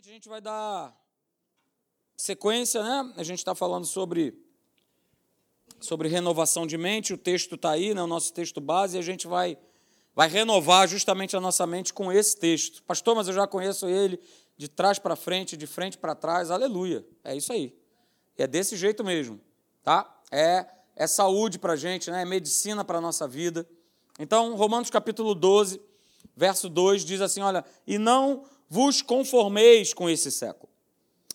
Gente, a gente vai dar sequência, né? A gente está falando sobre, sobre renovação de mente, o texto está aí, né? o nosso texto base, e a gente vai, vai renovar justamente a nossa mente com esse texto. Pastor, mas eu já conheço ele de trás para frente, de frente para trás, aleluia. É isso aí. É desse jeito mesmo, tá? É, é saúde para a gente, né? é medicina para a nossa vida. Então, Romanos capítulo 12, verso 2 diz assim: olha, e não vos conformeis com esse século,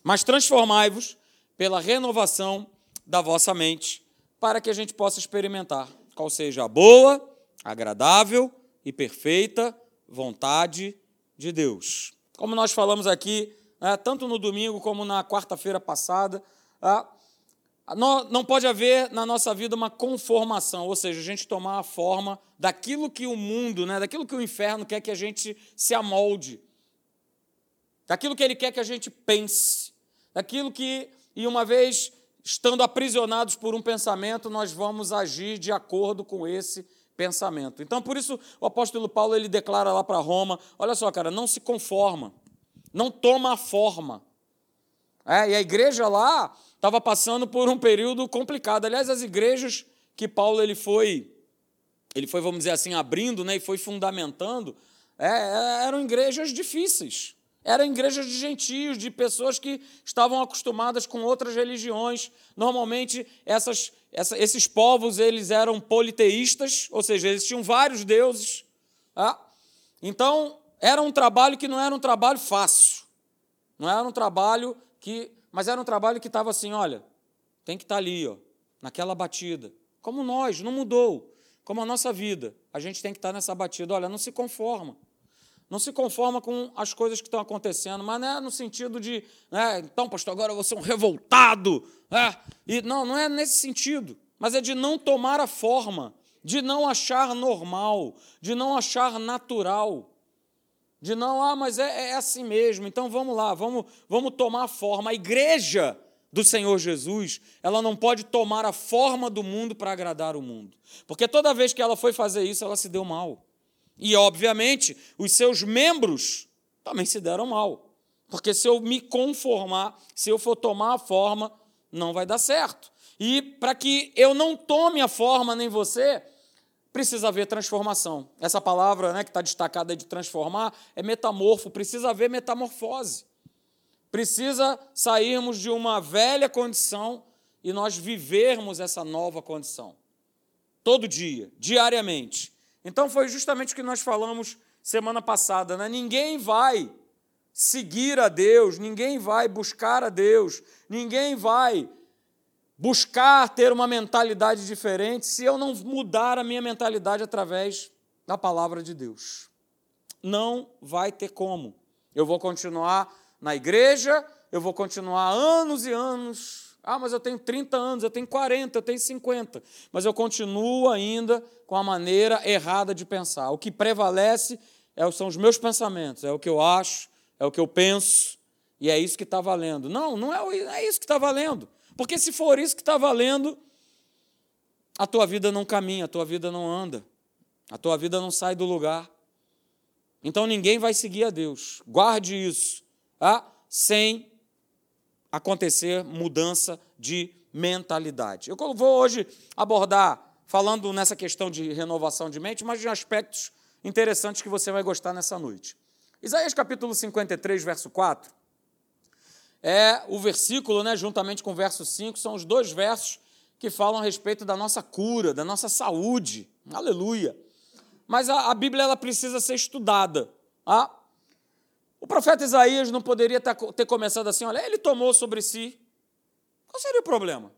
mas transformai-vos pela renovação da vossa mente, para que a gente possa experimentar qual seja a boa, agradável e perfeita vontade de Deus. Como nós falamos aqui, né, tanto no domingo como na quarta-feira passada, ah, não pode haver na nossa vida uma conformação, ou seja, a gente tomar a forma daquilo que o mundo, né, daquilo que o inferno quer que a gente se amolde, daquilo que ele quer que a gente pense, daquilo que, e uma vez estando aprisionados por um pensamento, nós vamos agir de acordo com esse pensamento. Então, por isso, o apóstolo Paulo ele declara lá para Roma: olha só, cara, não se conforma, não toma a forma. É, e a igreja lá estava passando por um período complicado. Aliás, as igrejas que Paulo ele foi, ele foi, vamos dizer assim, abrindo né, e foi fundamentando, é, é, eram igrejas difíceis. Eram igrejas de gentios, de pessoas que estavam acostumadas com outras religiões. Normalmente, essas, essa, esses povos eles eram politeístas, ou seja, eles tinham vários deuses. Tá? Então, era um trabalho que não era um trabalho fácil. Não era um trabalho que mas era um trabalho que estava assim, olha, tem que estar tá ali, ó, naquela batida. Como nós, não mudou. Como a nossa vida, a gente tem que estar tá nessa batida. Olha, não se conforma. Não se conforma com as coisas que estão acontecendo, mas não é no sentido de, né, então, pastor, agora eu vou ser um revoltado. Né? E, não, não é nesse sentido, mas é de não tomar a forma, de não achar normal, de não achar natural de não, ah, mas é, é assim mesmo, então vamos lá, vamos, vamos tomar a forma. A igreja do Senhor Jesus, ela não pode tomar a forma do mundo para agradar o mundo. Porque toda vez que ela foi fazer isso, ela se deu mal. E, obviamente, os seus membros também se deram mal. Porque se eu me conformar, se eu for tomar a forma, não vai dar certo. E para que eu não tome a forma nem você, precisa haver transformação. Essa palavra né, que está destacada de transformar é metamorfo, precisa haver metamorfose. Precisa sairmos de uma velha condição e nós vivermos essa nova condição. Todo dia, diariamente. Então foi justamente o que nós falamos semana passada. Né? Ninguém vai seguir a Deus, ninguém vai buscar a Deus, ninguém vai buscar ter uma mentalidade diferente se eu não mudar a minha mentalidade através da palavra de Deus. Não vai ter como. Eu vou continuar na igreja, eu vou continuar anos e anos. Ah, mas eu tenho 30 anos, eu tenho 40, eu tenho 50. Mas eu continuo ainda com a maneira errada de pensar. O que prevalece é são os meus pensamentos, é o que eu acho, é o que eu penso, e é isso que está valendo. Não, não é, é isso que está valendo. Porque se for isso que está valendo, a tua vida não caminha, a tua vida não anda, a tua vida não sai do lugar. Então ninguém vai seguir a Deus. Guarde isso, tá? sem acontecer mudança de mentalidade. Eu vou hoje abordar, falando nessa questão de renovação de mente, mas de aspectos interessantes que você vai gostar nessa noite. Isaías capítulo 53, verso 4 é o versículo, né, juntamente com o verso 5, são os dois versos que falam a respeito da nossa cura, da nossa saúde. Aleluia. Mas a, a Bíblia ela precisa ser estudada. Ah, o profeta Isaías não poderia ter, ter começado assim: olha, ele tomou sobre si. Qual seria o problema?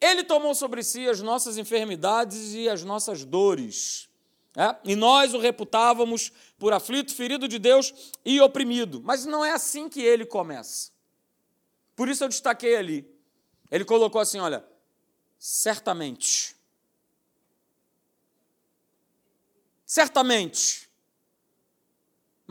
Ele tomou sobre si as nossas enfermidades e as nossas dores. É? E nós o reputávamos por aflito, ferido de Deus e oprimido. Mas não é assim que ele começa. Por isso eu destaquei ali. Ele colocou assim: olha, certamente. Certamente.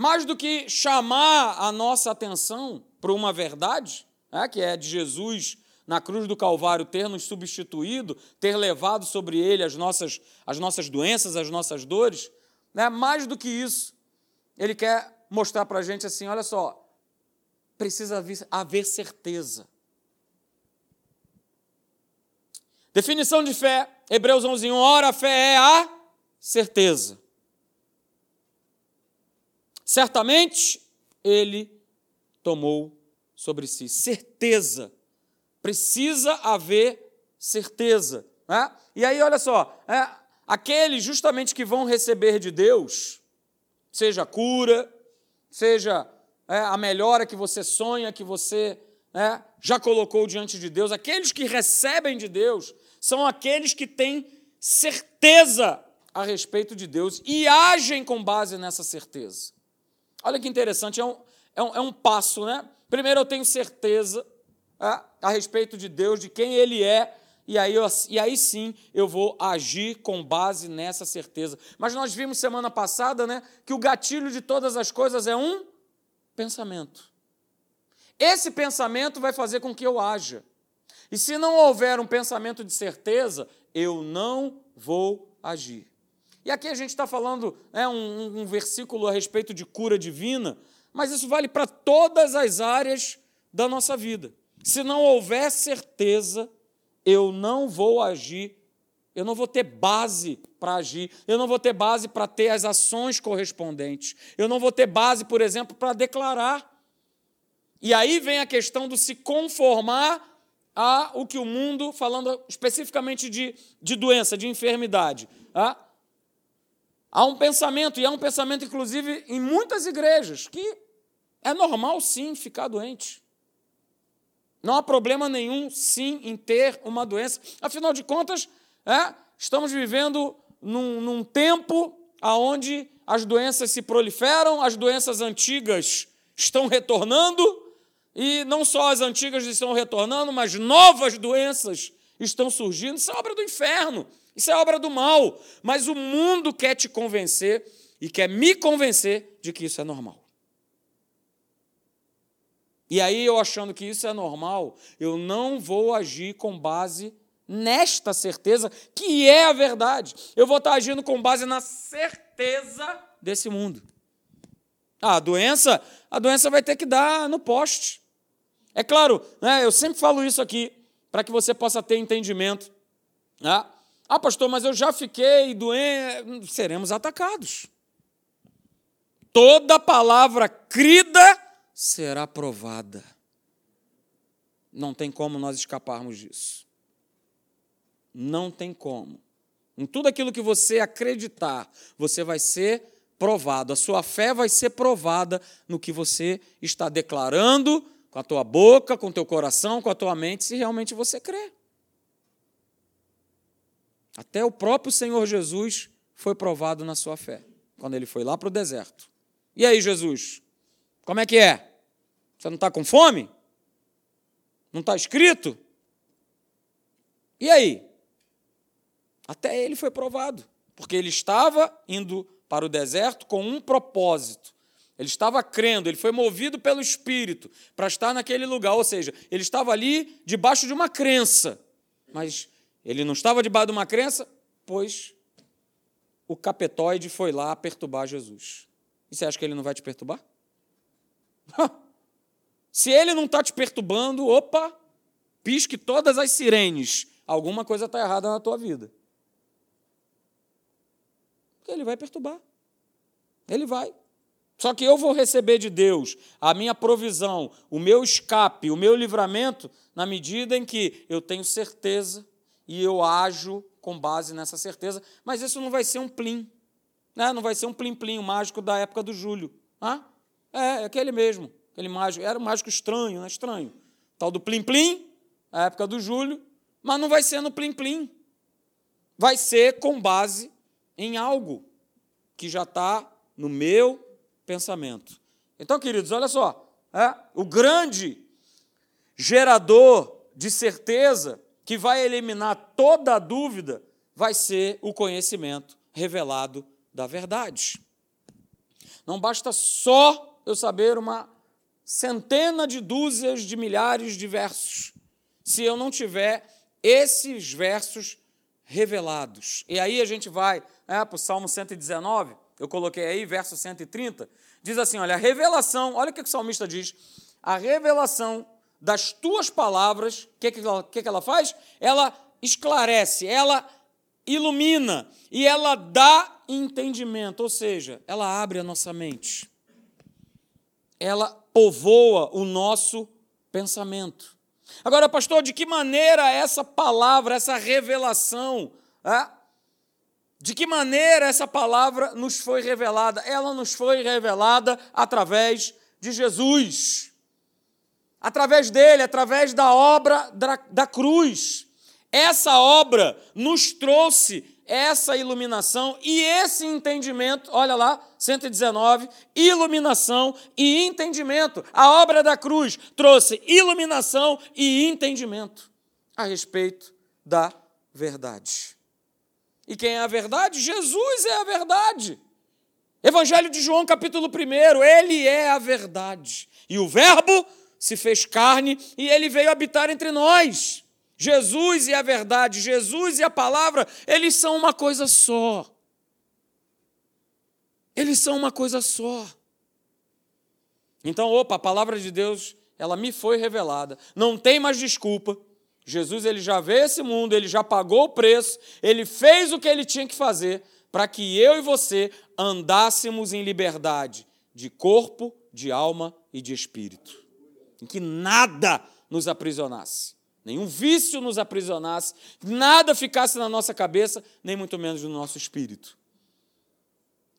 Mais do que chamar a nossa atenção para uma verdade, é, que é de Jesus na cruz do Calvário ter nos substituído, ter levado sobre ele as nossas, as nossas doenças, as nossas dores, né? mais do que isso, ele quer mostrar para a gente assim: olha só, precisa haver certeza. Definição de fé, Hebreus 11, 1. Ora, a fé é a certeza. Certamente ele tomou sobre si. Certeza. Precisa haver certeza. Né? E aí, olha só, é, aqueles justamente que vão receber de Deus, seja cura, seja é, a melhora que você sonha, que você é, já colocou diante de Deus, aqueles que recebem de Deus, são aqueles que têm certeza a respeito de Deus e agem com base nessa certeza. Olha que interessante, é um, é um, é um passo, né? Primeiro eu tenho certeza é, a respeito de Deus, de quem Ele é, e aí, eu, e aí sim eu vou agir com base nessa certeza. Mas nós vimos semana passada né, que o gatilho de todas as coisas é um pensamento. Esse pensamento vai fazer com que eu haja. E se não houver um pensamento de certeza, eu não vou agir. E aqui a gente está falando né, um, um versículo a respeito de cura divina, mas isso vale para todas as áreas da nossa vida. Se não houver certeza, eu não vou agir, eu não vou ter base para agir, eu não vou ter base para ter as ações correspondentes, eu não vou ter base, por exemplo, para declarar. E aí vem a questão do se conformar a o que o mundo, falando especificamente de, de doença, de enfermidade. Tá? Há um pensamento, e há um pensamento, inclusive, em muitas igrejas, que é normal sim ficar doente. Não há problema nenhum, sim, em ter uma doença. Afinal de contas, é, estamos vivendo num, num tempo onde as doenças se proliferam, as doenças antigas estão retornando, e não só as antigas estão retornando, mas novas doenças estão surgindo. Isso é obra do inferno, isso é obra do mal. Mas o mundo quer te convencer e quer me convencer de que isso é normal. E aí, eu achando que isso é normal, eu não vou agir com base nesta certeza, que é a verdade. Eu vou estar agindo com base na certeza desse mundo. Ah, a doença, a doença vai ter que dar no poste. É claro, né, eu sempre falo isso aqui, para que você possa ter entendimento. Né? Ah, pastor, mas eu já fiquei doente. Seremos atacados. Toda palavra crida será provada. Não tem como nós escaparmos disso. Não tem como. Em tudo aquilo que você acreditar, você vai ser provado. A sua fé vai ser provada no que você está declarando com a tua boca, com o teu coração, com a tua mente, se realmente você crê. Até o próprio Senhor Jesus foi provado na sua fé, quando ele foi lá para o deserto. E aí, Jesus, como é que é? Você não está com fome? Não está escrito? E aí? Até ele foi provado, porque ele estava indo para o deserto com um propósito ele estava crendo, ele foi movido pelo Espírito para estar naquele lugar. Ou seja, ele estava ali debaixo de uma crença. Mas ele não estava debaixo de uma crença, pois o capetoide foi lá perturbar Jesus. E você acha que ele não vai te perturbar? Se ele não está te perturbando, opa, pisque todas as sirenes. Alguma coisa está errada na tua vida. Ele vai perturbar. Ele vai. Só que eu vou receber de Deus a minha provisão, o meu escape, o meu livramento, na medida em que eu tenho certeza e eu ajo com base nessa certeza. Mas isso não vai ser um plim, né? não vai ser um plim-plim, o mágico da época do Júlio. Ah? É, é aquele mesmo, aquele mágico, era um mágico estranho, né? estranho. Tal do plim-plim, a época do Júlio, mas não vai ser no plim-plim. Vai ser com base em algo que já está no meu pensamento. Então, queridos, olha só, é, o grande gerador de certeza que vai eliminar toda a dúvida vai ser o conhecimento revelado da verdade. Não basta só eu saber uma centena de dúzias de milhares de versos, se eu não tiver esses versos revelados. E aí a gente vai é, para o Salmo 119, eu coloquei aí, verso 130, diz assim: olha, a revelação, olha o que o salmista diz: a revelação das tuas palavras, o que, que, ela, que, que ela faz? Ela esclarece, ela ilumina e ela dá entendimento, ou seja, ela abre a nossa mente. Ela povoa o nosso pensamento. Agora, pastor, de que maneira essa palavra, essa revelação, é? de que maneira essa palavra nos foi revelada? Ela nos foi revelada através de Jesus. Através dele, através da obra da, da cruz. Essa obra nos trouxe essa iluminação e esse entendimento, olha lá, 119, iluminação e entendimento. A obra da cruz trouxe iluminação e entendimento a respeito da verdade. E quem é a verdade? Jesus é a verdade. Evangelho de João, capítulo 1, ele é a verdade. E o Verbo se fez carne e ele veio habitar entre nós. Jesus e a verdade, Jesus e a palavra, eles são uma coisa só. Eles são uma coisa só. Então, opa, a palavra de Deus, ela me foi revelada. Não tem mais desculpa. Jesus ele já veio esse mundo, ele já pagou o preço, ele fez o que ele tinha que fazer para que eu e você andássemos em liberdade de corpo, de alma e de espírito. Em que nada nos aprisionasse nenhum vício nos aprisionasse, nada ficasse na nossa cabeça, nem muito menos no nosso espírito.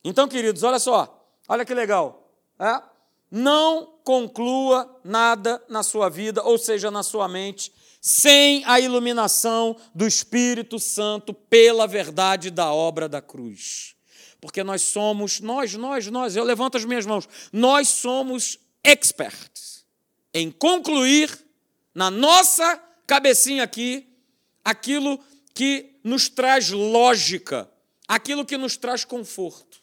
Então, queridos, olha só, olha que legal. É? Não conclua nada na sua vida, ou seja, na sua mente, sem a iluminação do Espírito Santo pela verdade da obra da cruz. Porque nós somos, nós, nós, nós, eu levanto as minhas mãos, nós somos experts em concluir na nossa cabecinha aqui, aquilo que nos traz lógica, aquilo que nos traz conforto.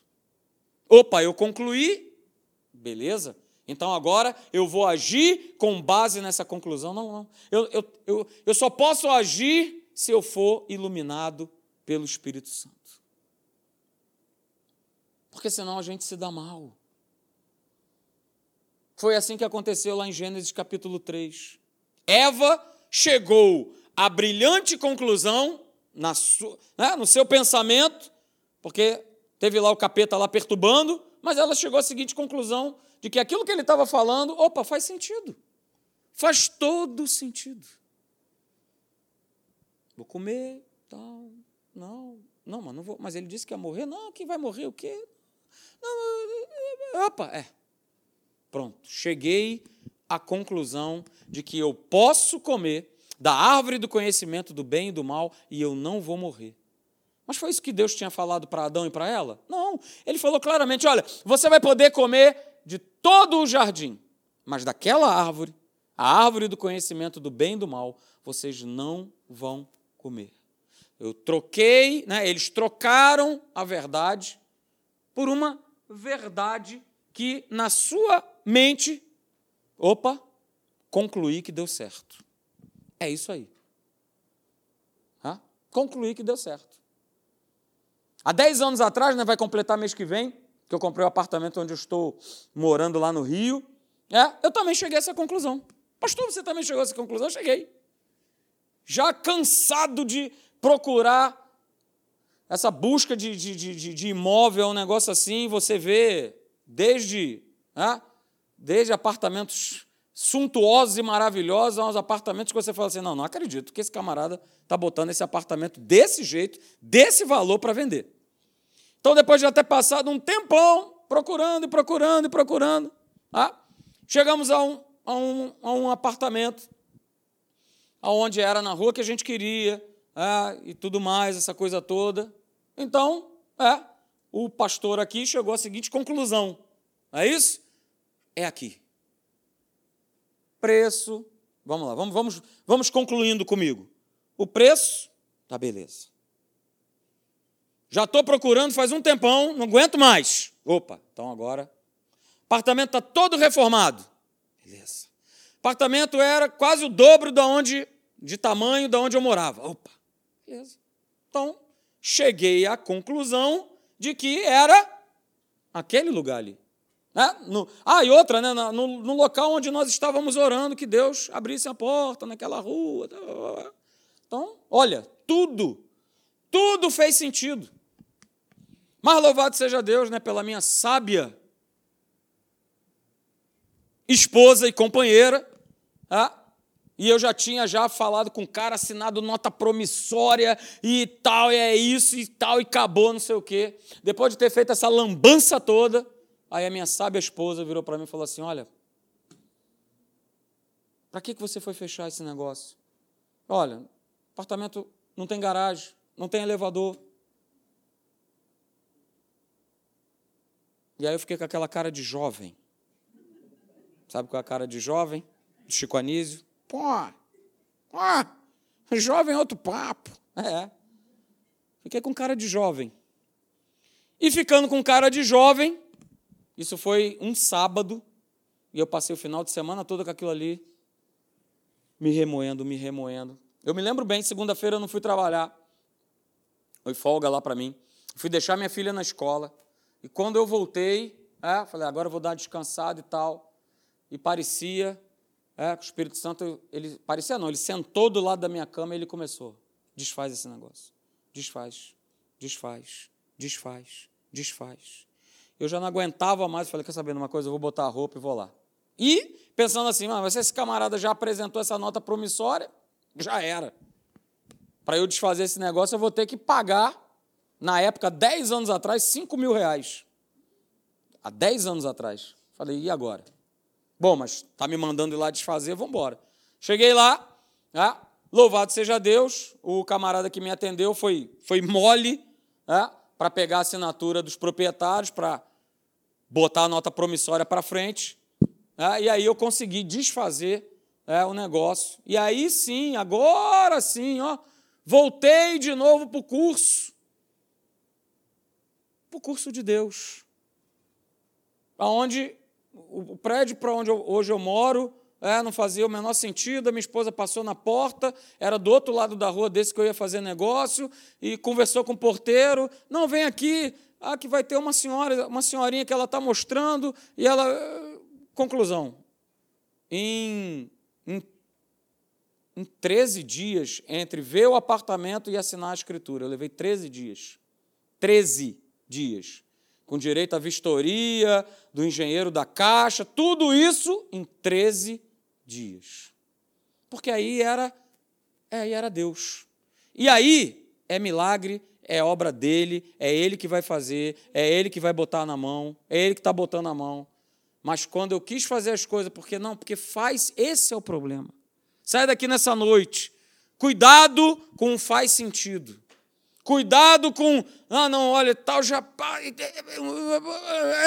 Opa, eu concluí, beleza. Então agora eu vou agir com base nessa conclusão. Não, não. Eu, eu, eu, eu só posso agir se eu for iluminado pelo Espírito Santo. Porque senão a gente se dá mal. Foi assim que aconteceu lá em Gênesis capítulo 3. Eva chegou à brilhante conclusão na sua, né, no seu pensamento, porque teve lá o capeta lá perturbando, mas ela chegou à seguinte conclusão de que aquilo que ele estava falando, opa, faz sentido. Faz todo sentido. Vou comer, tal, não, não, mas não vou, mas ele disse que ia morrer, não, quem vai morrer o quê? Não, opa, é. Pronto, cheguei a conclusão de que eu posso comer da árvore do conhecimento do bem e do mal e eu não vou morrer. Mas foi isso que Deus tinha falado para Adão e para ela? Não. Ele falou claramente: olha, você vai poder comer de todo o jardim, mas daquela árvore, a árvore do conhecimento do bem e do mal, vocês não vão comer. Eu troquei, né, eles trocaram a verdade por uma verdade que na sua mente Opa, concluí que deu certo. É isso aí. Hã? Concluí que deu certo. Há 10 anos atrás, né, vai completar mês que vem, que eu comprei o apartamento onde eu estou morando lá no Rio, é, eu também cheguei a essa conclusão. Pastor, você também chegou a essa conclusão? Eu cheguei. Já cansado de procurar essa busca de, de, de, de imóvel, um negócio assim, você vê desde né, desde apartamentos suntuosos e maravilhosos aos apartamentos que você fala assim: não, não acredito que esse camarada está botando esse apartamento desse jeito, desse valor para vender. Então, depois de ter passado um tempão procurando e procurando e procurando, ah, chegamos a um, a, um, a um apartamento aonde era na rua que a gente queria ah, e tudo mais, essa coisa toda. Então, é, o pastor aqui chegou à seguinte conclusão: é isso? É aqui. Preço, vamos lá, vamos, vamos, vamos concluindo comigo. O preço, tá beleza. Já estou procurando faz um tempão, não aguento mais. Opa, então agora. Apartamento está todo reformado. Beleza. Apartamento era quase o dobro da onde, de tamanho da onde eu morava. Opa, beleza. Então, cheguei à conclusão de que era aquele lugar ali. É? No, ah, e outra, né? no, no local onde nós estávamos orando, que Deus abrisse a porta naquela rua. Tá, tá, tá. Então, olha, tudo, tudo fez sentido. Mas louvado seja Deus, né, pela minha sábia esposa e companheira, ah, e eu já tinha já falado com o cara, assinado nota promissória e tal, e é isso e tal, e acabou, não sei o quê. Depois de ter feito essa lambança toda, aí a minha sábia esposa virou para mim e falou assim: Olha, para que, que você foi fechar esse negócio? Olha, apartamento não tem garagem, não tem elevador. E aí eu fiquei com aquela cara de jovem. Sabe qual é a cara de jovem? Do Chico Anísio. Pô, pô, jovem é outro papo. É. Fiquei com cara de jovem. E ficando com cara de jovem, isso foi um sábado, e eu passei o final de semana todo com aquilo ali, me remoendo, me remoendo. Eu me lembro bem, segunda-feira eu não fui trabalhar. Foi folga lá para mim. Fui deixar minha filha na escola. E quando eu voltei, é, falei, agora eu vou dar descansado e tal e parecia é, que o Espírito Santo, ele parecia não, ele sentou do lado da minha cama e ele começou. Desfaz esse negócio. Desfaz, desfaz, desfaz, desfaz. Eu já não aguentava mais, falei, quer saber de uma coisa? Eu vou botar a roupa e vou lá. E pensando assim, mas esse camarada já apresentou essa nota promissória, já era. Para eu desfazer esse negócio, eu vou ter que pagar, na época, 10 anos atrás, 5 mil reais. Há 10 anos atrás. Falei, e agora? Bom, mas está me mandando ir lá desfazer, vamos embora. Cheguei lá, né? louvado seja Deus, o camarada que me atendeu foi, foi mole né? para pegar a assinatura dos proprietários, para botar a nota promissória para frente. Né? E aí eu consegui desfazer é, o negócio. E aí sim, agora sim, ó, voltei de novo para o curso. Para o curso de Deus. Onde o prédio para onde eu, hoje eu moro é, não fazia o menor sentido. A minha esposa passou na porta, era do outro lado da rua desse que eu ia fazer negócio, e conversou com o porteiro. Não, vem aqui, ah, que vai ter uma senhora, uma senhorinha que ela está mostrando, e ela. Conclusão. Em, em, em 13 dias, entre ver o apartamento e assinar a escritura, eu levei 13 dias. 13 dias com direito à vistoria, do engenheiro da caixa, tudo isso em 13 dias. Porque aí era, aí era Deus. E aí é milagre, é obra dele, é ele que vai fazer, é ele que vai botar na mão, é ele que está botando na mão. Mas quando eu quis fazer as coisas, porque não? Porque faz, esse é o problema. Sai daqui nessa noite. Cuidado com o faz sentido. Cuidado com, ah, não, olha, tal já.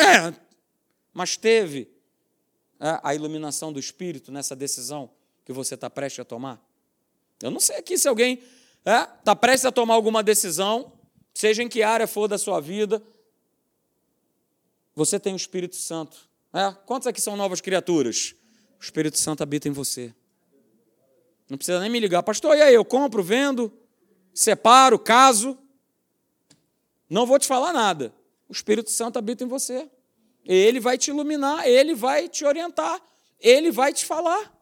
É. Mas teve é, a iluminação do Espírito nessa decisão que você está prestes a tomar? Eu não sei aqui se alguém está é, tá prestes a tomar alguma decisão, seja em que área for da sua vida. Você tem o Espírito Santo. É? Quantos aqui são novas criaturas? O Espírito Santo habita em você. Não precisa nem me ligar, pastor, e aí, eu compro, vendo? separo, caso, não vou te falar nada. O Espírito Santo habita em você. Ele vai te iluminar, ele vai te orientar, ele vai te falar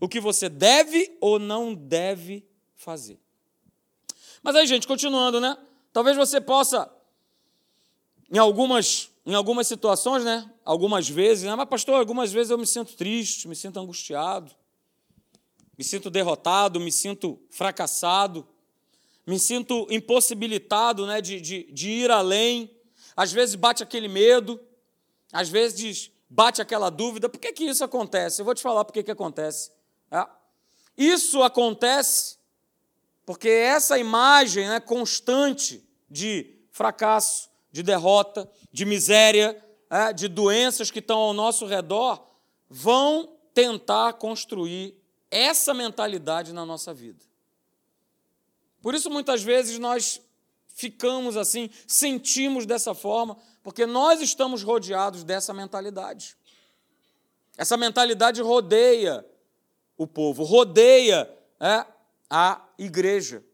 o que você deve ou não deve fazer. Mas aí, gente, continuando, né? Talvez você possa, em algumas, em algumas situações, né? Algumas vezes, né? mas pastor, algumas vezes eu me sinto triste, me sinto angustiado, me sinto derrotado, me sinto fracassado me sinto impossibilitado né, de, de, de ir além. Às vezes bate aquele medo, às vezes bate aquela dúvida: por que, que isso acontece? Eu vou te falar por que, que acontece. É. Isso acontece porque essa imagem né, constante de fracasso, de derrota, de miséria, é, de doenças que estão ao nosso redor, vão tentar construir essa mentalidade na nossa vida. Por isso, muitas vezes, nós ficamos assim, sentimos dessa forma, porque nós estamos rodeados dessa mentalidade. Essa mentalidade rodeia o povo, rodeia é, a igreja.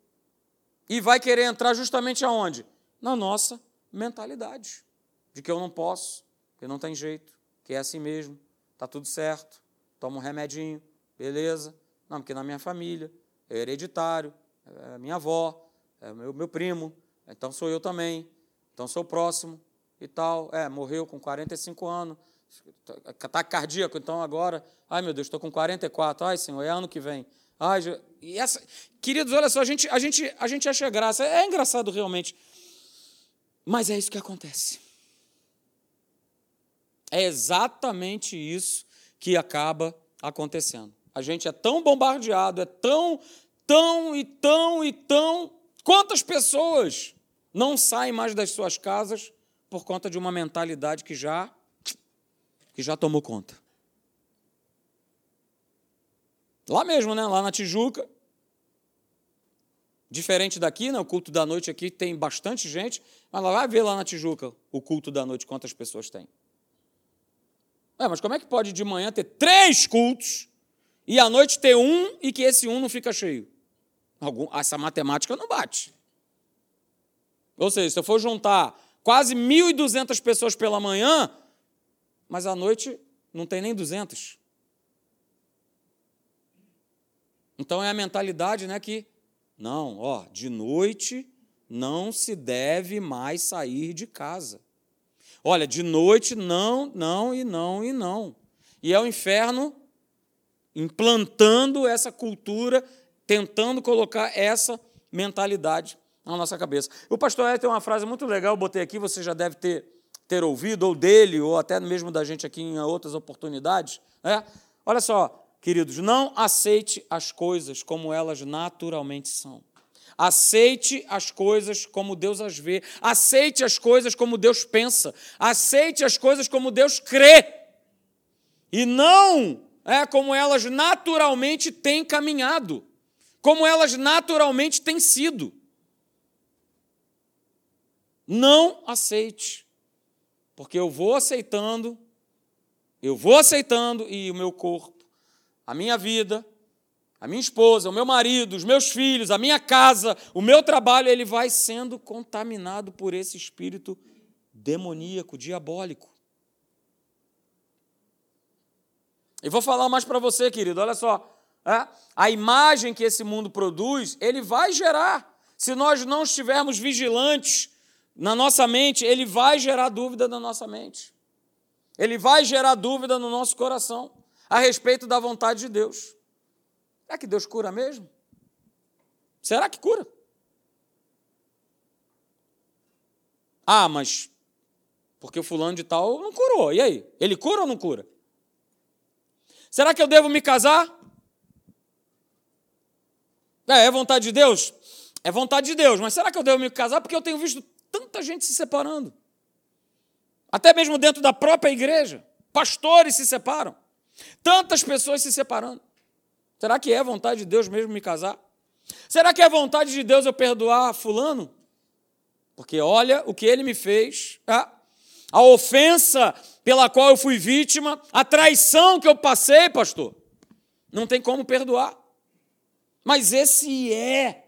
E vai querer entrar justamente aonde? Na nossa mentalidade. De que eu não posso, que não tem jeito, que é assim mesmo, tá tudo certo, toma um remedinho, beleza. Não, porque na minha família, é hereditário, é minha avó, é meu, meu primo, então sou eu também, então sou próximo e tal. É, morreu com 45 anos, ataque cardíaco, então agora, ai meu Deus, estou com 44, ai Senhor, é ano que vem. Ai, e essa, queridos, olha só, a gente, a, gente, a gente acha graça, é engraçado realmente, mas é isso que acontece. É exatamente isso que acaba acontecendo. A gente é tão bombardeado, é tão, tão e tão e tão. Quantas pessoas não saem mais das suas casas por conta de uma mentalidade que já que já tomou conta? Lá mesmo, né? Lá na Tijuca. Diferente daqui, né? O culto da noite aqui tem bastante gente, mas lá vai ver lá na Tijuca o culto da noite quantas pessoas tem. É, mas como é que pode de manhã ter três cultos e à noite ter um e que esse um não fica cheio? Algum, essa matemática não bate. Ou seja, se eu for juntar quase 1.200 pessoas pela manhã, mas à noite não tem nem 200. Então é a mentalidade, né, que não, ó, de noite não se deve mais sair de casa. Olha, de noite não, não e não e não. E é o inferno implantando essa cultura, tentando colocar essa mentalidade na nossa cabeça. O pastor Ed tem uma frase muito legal, eu botei aqui, você já deve ter, ter ouvido, ou dele, ou até mesmo da gente aqui em outras oportunidades. Né? Olha só, Queridos, não aceite as coisas como elas naturalmente são. Aceite as coisas como Deus as vê. Aceite as coisas como Deus pensa. Aceite as coisas como Deus crê. E não é como elas naturalmente têm caminhado, como elas naturalmente têm sido. Não aceite, porque eu vou aceitando, eu vou aceitando e o meu corpo a minha vida, a minha esposa, o meu marido, os meus filhos, a minha casa, o meu trabalho, ele vai sendo contaminado por esse espírito demoníaco, diabólico. E vou falar mais para você, querido, olha só. É? A imagem que esse mundo produz, ele vai gerar. Se nós não estivermos vigilantes na nossa mente, ele vai gerar dúvida na nossa mente. Ele vai gerar dúvida no nosso coração a respeito da vontade de Deus. Será que Deus cura mesmo? Será que cura? Ah, mas porque o fulano de tal não curou. E aí? Ele cura ou não cura? Será que eu devo me casar? É, é vontade de Deus? É vontade de Deus, mas será que eu devo me casar? Porque eu tenho visto tanta gente se separando. Até mesmo dentro da própria igreja. Pastores se separam. Tantas pessoas se separando. Será que é vontade de Deus mesmo me casar? Será que é vontade de Deus eu perdoar Fulano? Porque olha o que ele me fez, tá? a ofensa pela qual eu fui vítima, a traição que eu passei, pastor. Não tem como perdoar. Mas esse é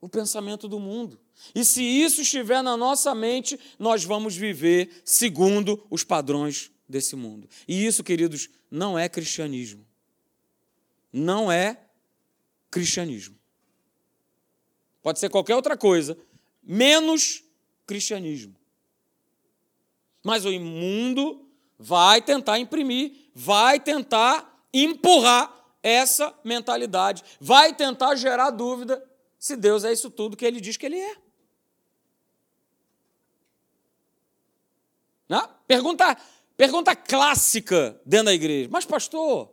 o pensamento do mundo. E se isso estiver na nossa mente, nós vamos viver segundo os padrões desse mundo. E isso, queridos, não é cristianismo. Não é cristianismo. Pode ser qualquer outra coisa, menos cristianismo. Mas o imundo vai tentar imprimir, vai tentar empurrar essa mentalidade, vai tentar gerar dúvida se Deus é isso tudo que ele diz que ele é. Não? Pergunta Pergunta clássica dentro da igreja. Mas, pastor,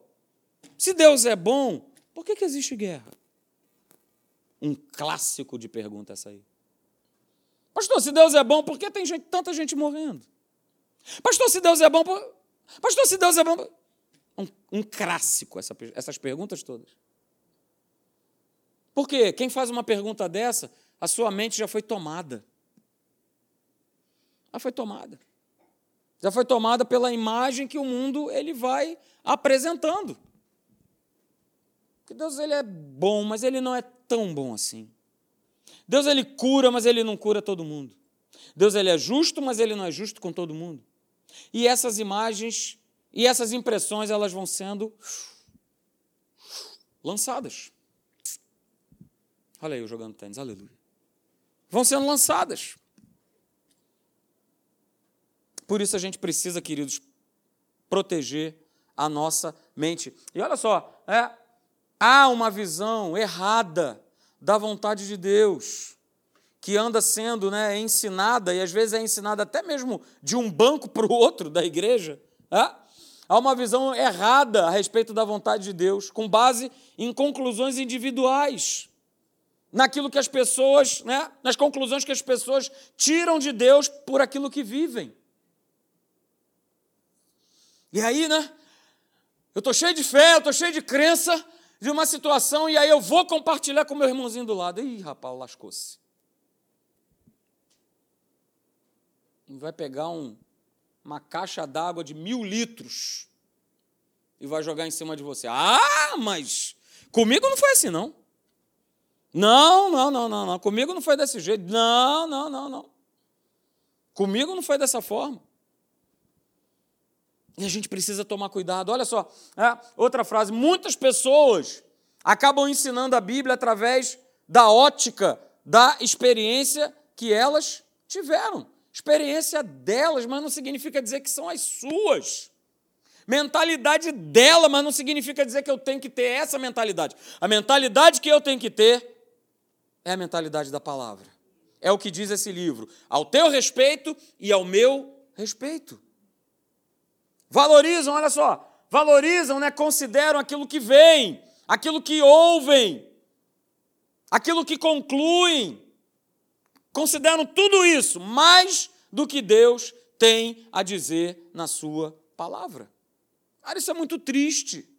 se Deus é bom, por que, que existe guerra? Um clássico de pergunta essa aí. Pastor, se Deus é bom, por que tem gente, tanta gente morrendo? Pastor, se Deus é bom, por... pastor, se Deus é bom. Um, um clássico essa, essas perguntas todas. Por quê? Quem faz uma pergunta dessa, a sua mente já foi tomada. Já foi tomada já foi tomada pela imagem que o mundo ele vai apresentando. Que Deus ele é bom, mas ele não é tão bom assim. Deus ele cura, mas ele não cura todo mundo. Deus ele é justo, mas ele não é justo com todo mundo. E essas imagens e essas impressões elas vão sendo lançadas. Olha aí eu jogando tênis, aleluia. Vão sendo lançadas. Por isso a gente precisa, queridos, proteger a nossa mente. E olha só, é, há uma visão errada da vontade de Deus que anda sendo né, ensinada, e às vezes é ensinada até mesmo de um banco para o outro da igreja. É? Há uma visão errada a respeito da vontade de Deus, com base em conclusões individuais, naquilo que as pessoas, né, nas conclusões que as pessoas tiram de Deus por aquilo que vivem. E aí, né? Eu estou cheio de fé, eu estou cheio de crença de uma situação, e aí eu vou compartilhar com meu irmãozinho do lado. Ih, rapaz, lascou-se. Vai pegar um, uma caixa d'água de mil litros e vai jogar em cima de você. Ah, mas comigo não foi assim, não. Não, não, não, não, não. Comigo não foi desse jeito. Não, não, não, não. Comigo não foi dessa forma. E a gente precisa tomar cuidado. Olha só, é, outra frase: muitas pessoas acabam ensinando a Bíblia através da ótica da experiência que elas tiveram. Experiência delas, mas não significa dizer que são as suas. Mentalidade dela, mas não significa dizer que eu tenho que ter essa mentalidade. A mentalidade que eu tenho que ter é a mentalidade da palavra. É o que diz esse livro. Ao teu respeito e ao meu respeito. Valorizam, olha só, valorizam, né, consideram aquilo que vem, aquilo que ouvem, aquilo que concluem. Consideram tudo isso mais do que Deus tem a dizer na sua palavra. Cara, isso é muito triste.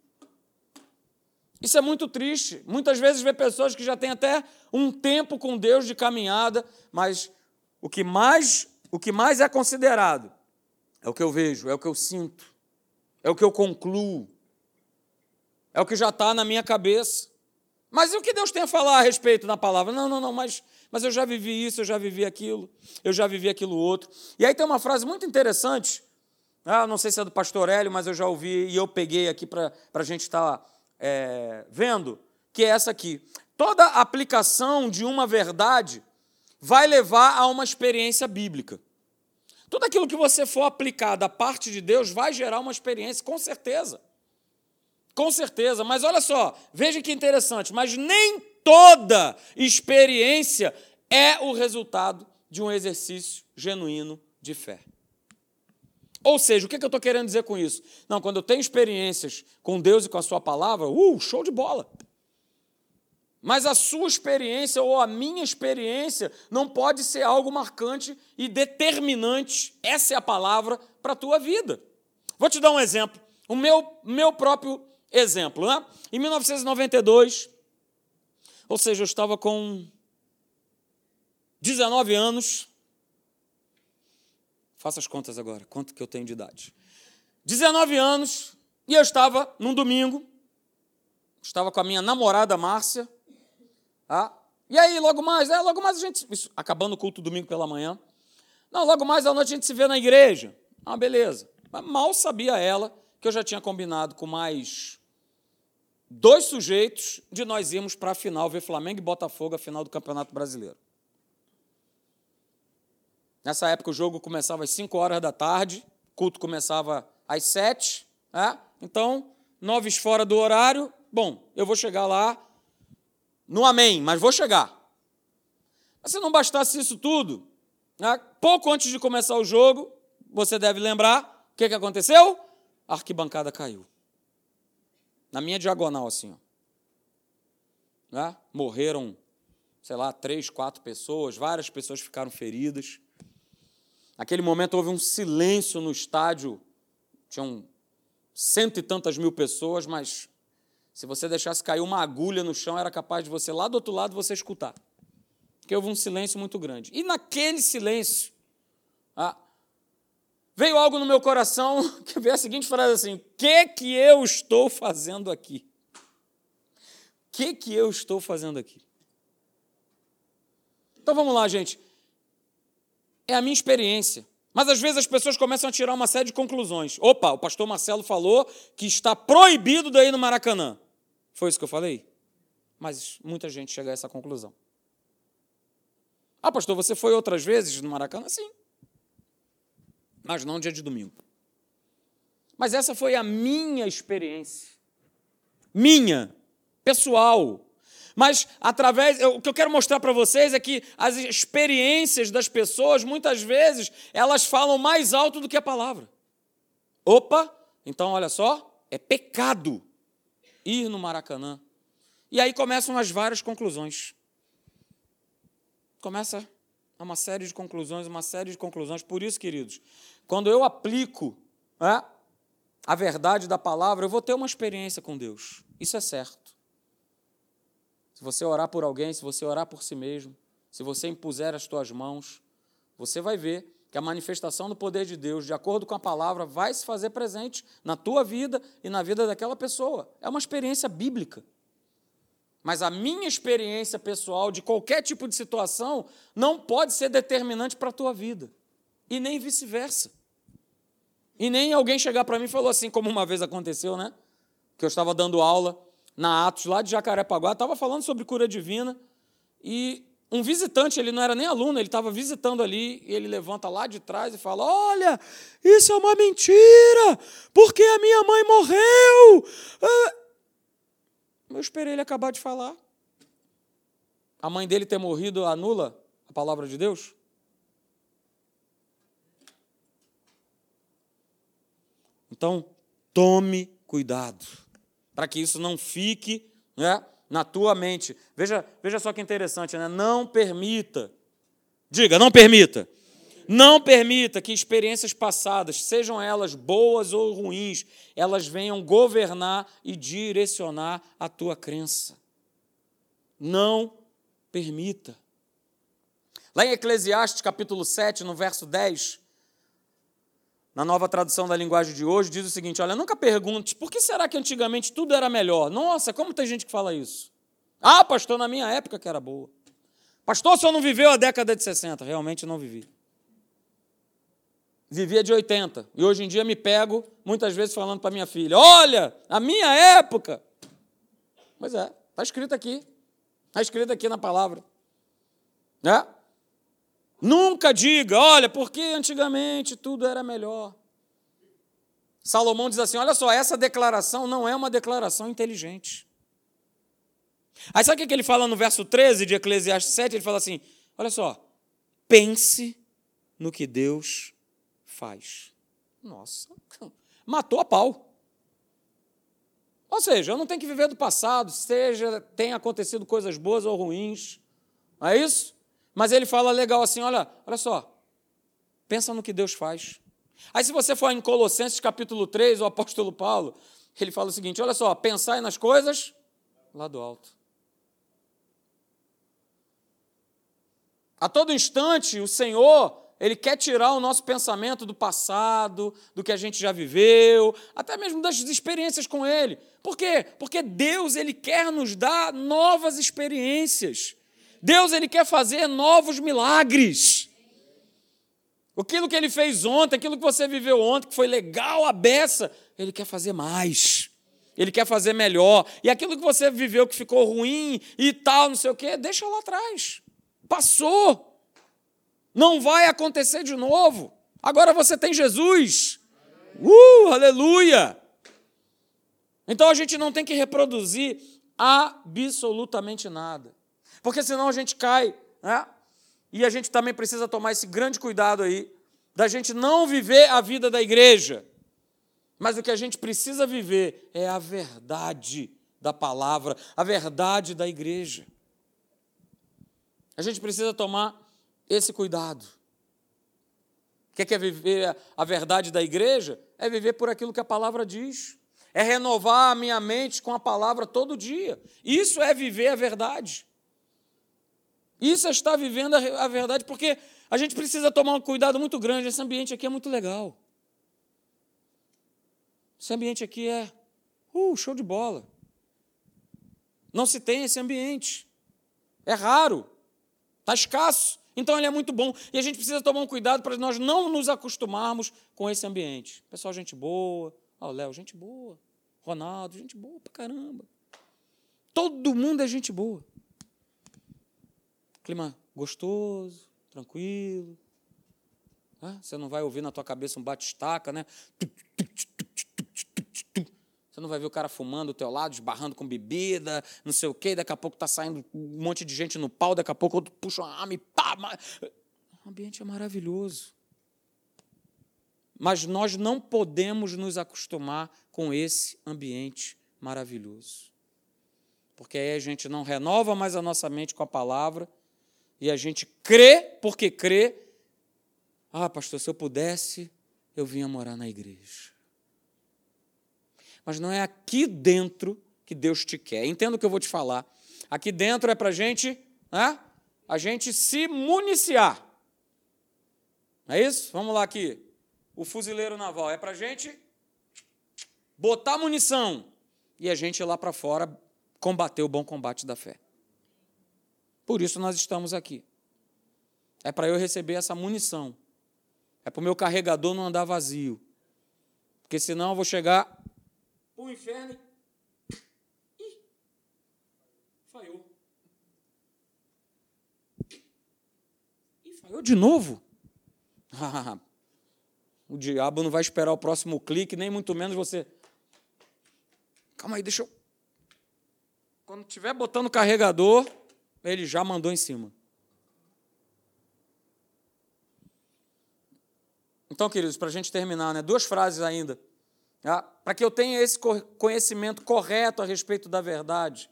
Isso é muito triste. Muitas vezes vê pessoas que já têm até um tempo com Deus de caminhada, mas o que mais, o que mais é considerado é o que eu vejo, é o que eu sinto, é o que eu concluo, é o que já está na minha cabeça. Mas e o que Deus tem a falar a respeito na palavra? Não, não, não, mas, mas eu já vivi isso, eu já vivi aquilo, eu já vivi aquilo outro. E aí tem uma frase muito interessante, ah, não sei se é do pastor Hélio, mas eu já ouvi e eu peguei aqui para a gente estar tá, é, vendo, que é essa aqui. Toda aplicação de uma verdade vai levar a uma experiência bíblica. Tudo aquilo que você for aplicar da parte de Deus vai gerar uma experiência, com certeza. Com certeza, mas olha só, veja que interessante, mas nem toda experiência é o resultado de um exercício genuíno de fé. Ou seja, o que eu estou querendo dizer com isso? Não, quando eu tenho experiências com Deus e com a Sua palavra, uh, show de bola. Mas a sua experiência ou a minha experiência não pode ser algo marcante e determinante, essa é a palavra, para a tua vida. Vou te dar um exemplo, o meu, meu próprio exemplo. Né? Em 1992, ou seja, eu estava com 19 anos, faça as contas agora, quanto que eu tenho de idade. 19 anos, e eu estava num domingo, estava com a minha namorada Márcia, ah, e aí, logo mais, é, logo mais a gente. Isso, acabando o culto domingo pela manhã. Não, logo mais à noite a gente se vê na igreja. Ah, beleza. Mas mal sabia ela que eu já tinha combinado com mais dois sujeitos de nós irmos para a final ver Flamengo e Botafogo, a final do Campeonato Brasileiro. Nessa época o jogo começava às 5 horas da tarde, o culto começava às 7, né? então, nove fora do horário, bom, eu vou chegar lá no amém, mas vou chegar. Mas se não bastasse isso tudo, né, pouco antes de começar o jogo, você deve lembrar o que, que aconteceu? A arquibancada caiu. Na minha diagonal, assim. Ó. Né? Morreram, sei lá, três, quatro pessoas, várias pessoas ficaram feridas. Naquele momento houve um silêncio no estádio, tinham cento e tantas mil pessoas, mas se você deixasse cair uma agulha no chão, era capaz de você, lá do outro lado, você escutar. Porque houve um silêncio muito grande. E naquele silêncio, ah, veio algo no meu coração que veio a seguinte frase assim: O que que eu estou fazendo aqui? O que que eu estou fazendo aqui? Então vamos lá, gente. É a minha experiência. Mas às vezes as pessoas começam a tirar uma série de conclusões. Opa, o pastor Marcelo falou que está proibido daí no Maracanã. Foi isso que eu falei? Mas muita gente chega a essa conclusão. Ah, pastor, você foi outras vezes no Maracanã? Sim. Mas não dia de domingo. Mas essa foi a minha experiência. Minha, pessoal. Mas através, o que eu quero mostrar para vocês é que as experiências das pessoas, muitas vezes, elas falam mais alto do que a palavra. Opa, então olha só, é pecado ir no Maracanã. E aí começam as várias conclusões. Começa uma série de conclusões, uma série de conclusões. Por isso, queridos, quando eu aplico é, a verdade da palavra, eu vou ter uma experiência com Deus. Isso é certo. Se você orar por alguém, se você orar por si mesmo, se você impuser as tuas mãos, você vai ver que a manifestação do poder de Deus, de acordo com a palavra, vai se fazer presente na tua vida e na vida daquela pessoa. É uma experiência bíblica. Mas a minha experiência pessoal de qualquer tipo de situação não pode ser determinante para a tua vida. E nem vice-versa. E nem alguém chegar para mim e falou assim, como uma vez aconteceu, né? Que eu estava dando aula na Atos, lá de Jacarepaguá, estava falando sobre cura divina, e um visitante, ele não era nem aluno, ele estava visitando ali, e ele levanta lá de trás e fala: Olha, isso é uma mentira, porque a minha mãe morreu. Ah. Eu esperei ele acabar de falar. A mãe dele ter morrido anula a palavra de Deus? Então, tome cuidado para que isso não fique né, na tua mente. Veja, veja só que interessante, né? Não permita, diga, não permita, não permita que experiências passadas, sejam elas boas ou ruins, elas venham governar e direcionar a tua crença. Não permita. Lá em Eclesiastes capítulo 7, no verso 10, na nova tradução da linguagem de hoje, diz o seguinte: olha, nunca pergunte por que será que antigamente tudo era melhor. Nossa, como tem gente que fala isso? Ah, pastor, na minha época que era boa. Pastor, o senhor não viveu a década de 60? Realmente não vivi. Vivia de 80. E hoje em dia me pego muitas vezes falando para minha filha: olha, a minha época. Pois é, está escrito aqui. Está escrito aqui na palavra. Né? Nunca diga, olha, porque antigamente tudo era melhor. Salomão diz assim: olha só, essa declaração não é uma declaração inteligente. Aí sabe o que ele fala no verso 13 de Eclesiastes 7? Ele fala assim: olha só, pense no que Deus faz. Nossa, matou a pau. Ou seja, eu não tenho que viver do passado, seja tenha acontecido coisas boas ou ruins. Não é isso? Mas ele fala legal assim: olha, olha só, pensa no que Deus faz. Aí, se você for em Colossenses capítulo 3, o apóstolo Paulo, ele fala o seguinte: olha só, pensai nas coisas lá do alto. A todo instante, o Senhor, Ele quer tirar o nosso pensamento do passado, do que a gente já viveu, até mesmo das experiências com Ele. Por quê? Porque Deus, Ele quer nos dar novas experiências. Deus ele quer fazer novos milagres. Aquilo que ele fez ontem, aquilo que você viveu ontem, que foi legal a beça, ele quer fazer mais. Ele quer fazer melhor. E aquilo que você viveu que ficou ruim e tal, não sei o quê, deixa lá atrás. Passou. Não vai acontecer de novo. Agora você tem Jesus. Uh, aleluia! Então a gente não tem que reproduzir absolutamente nada porque senão a gente cai. Né? E a gente também precisa tomar esse grande cuidado aí, da gente não viver a vida da igreja. Mas o que a gente precisa viver é a verdade da palavra, a verdade da igreja. A gente precisa tomar esse cuidado. Quer quer viver a verdade da igreja? É viver por aquilo que a palavra diz. É renovar a minha mente com a palavra todo dia. Isso é viver a verdade. Isso é estar vivendo a verdade, porque a gente precisa tomar um cuidado muito grande. Esse ambiente aqui é muito legal. Esse ambiente aqui é uh, show de bola. Não se tem esse ambiente. É raro. Está escasso. Então ele é muito bom. E a gente precisa tomar um cuidado para nós não nos acostumarmos com esse ambiente. Pessoal, gente boa. Ó, oh, Léo, gente boa. Ronaldo, gente boa pra caramba. Todo mundo é gente boa. Clima gostoso, tranquilo. Você não vai ouvir na tua cabeça um bate-estaca, né? Você não vai ver o cara fumando do teu lado, esbarrando com bebida, não sei o quê, daqui a pouco está saindo um monte de gente no pau, daqui a pouco outro puxa uma arma e pá. O ambiente é maravilhoso. Mas nós não podemos nos acostumar com esse ambiente maravilhoso. Porque aí a gente não renova mais a nossa mente com a palavra e a gente crê porque crê. Ah, pastor, se eu pudesse, eu vinha morar na igreja. Mas não é aqui dentro que Deus te quer. Entenda o que eu vou te falar. Aqui dentro é para gente, né, a gente se municiar. É isso? Vamos lá aqui. O fuzileiro naval é para gente botar munição e a gente ir lá para fora combater o bom combate da fé. Por isso nós estamos aqui. É para eu receber essa munição. É para o meu carregador não andar vazio. Porque senão eu vou chegar o inferno e. Ih, falhou. Ih, falhou de novo? o diabo não vai esperar o próximo clique, nem muito menos você. Calma aí, deixa eu. Quando estiver botando o carregador, ele já mandou em cima. Então, queridos, para a gente terminar, né, duas frases ainda. Tá? Para que eu tenha esse conhecimento correto a respeito da verdade,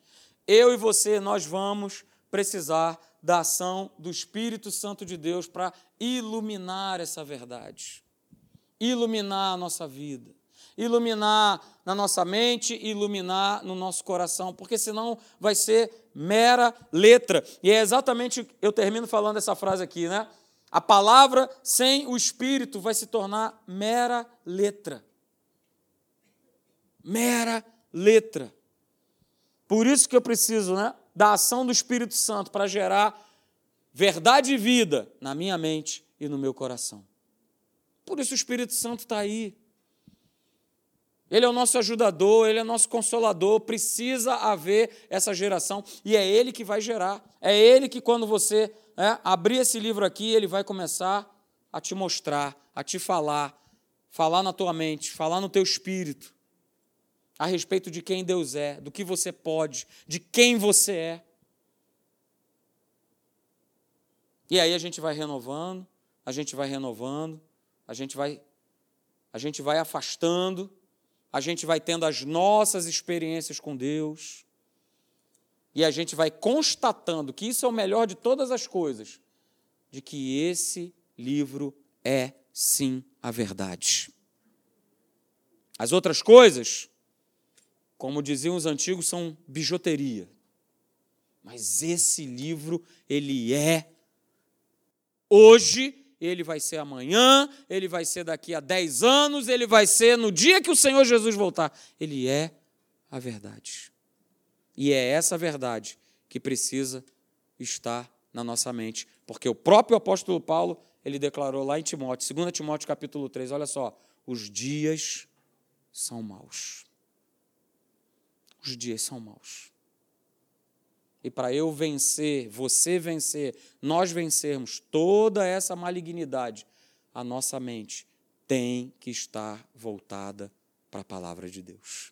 eu e você, nós vamos precisar da ação do Espírito Santo de Deus para iluminar essa verdade, iluminar a nossa vida iluminar na nossa mente, iluminar no nosso coração, porque senão vai ser mera letra. E é exatamente, eu termino falando essa frase aqui, né? A palavra sem o espírito vai se tornar mera letra. Mera letra. Por isso que eu preciso, né, da ação do Espírito Santo para gerar verdade e vida na minha mente e no meu coração. Por isso o Espírito Santo está aí. Ele é o nosso ajudador, ele é o nosso consolador. Precisa haver essa geração e é ele que vai gerar. É ele que, quando você é, abrir esse livro aqui, ele vai começar a te mostrar, a te falar, falar na tua mente, falar no teu espírito a respeito de quem Deus é, do que você pode, de quem você é. E aí a gente vai renovando, a gente vai renovando, a gente vai a gente vai afastando a gente vai tendo as nossas experiências com Deus, e a gente vai constatando que isso é o melhor de todas as coisas, de que esse livro é sim a verdade. As outras coisas, como diziam os antigos, são bijuteria. Mas esse livro, ele é hoje ele vai ser amanhã, ele vai ser daqui a 10 anos, ele vai ser no dia que o Senhor Jesus voltar. Ele é a verdade. E é essa verdade que precisa estar na nossa mente, porque o próprio apóstolo Paulo, ele declarou lá em Timóteo, 2 Timóteo capítulo 3, olha só, os dias são maus. Os dias são maus. E para eu vencer, você vencer, nós vencermos toda essa malignidade, a nossa mente tem que estar voltada para a palavra de Deus.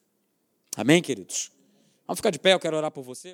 Amém, queridos? Vamos ficar de pé, eu quero orar por você.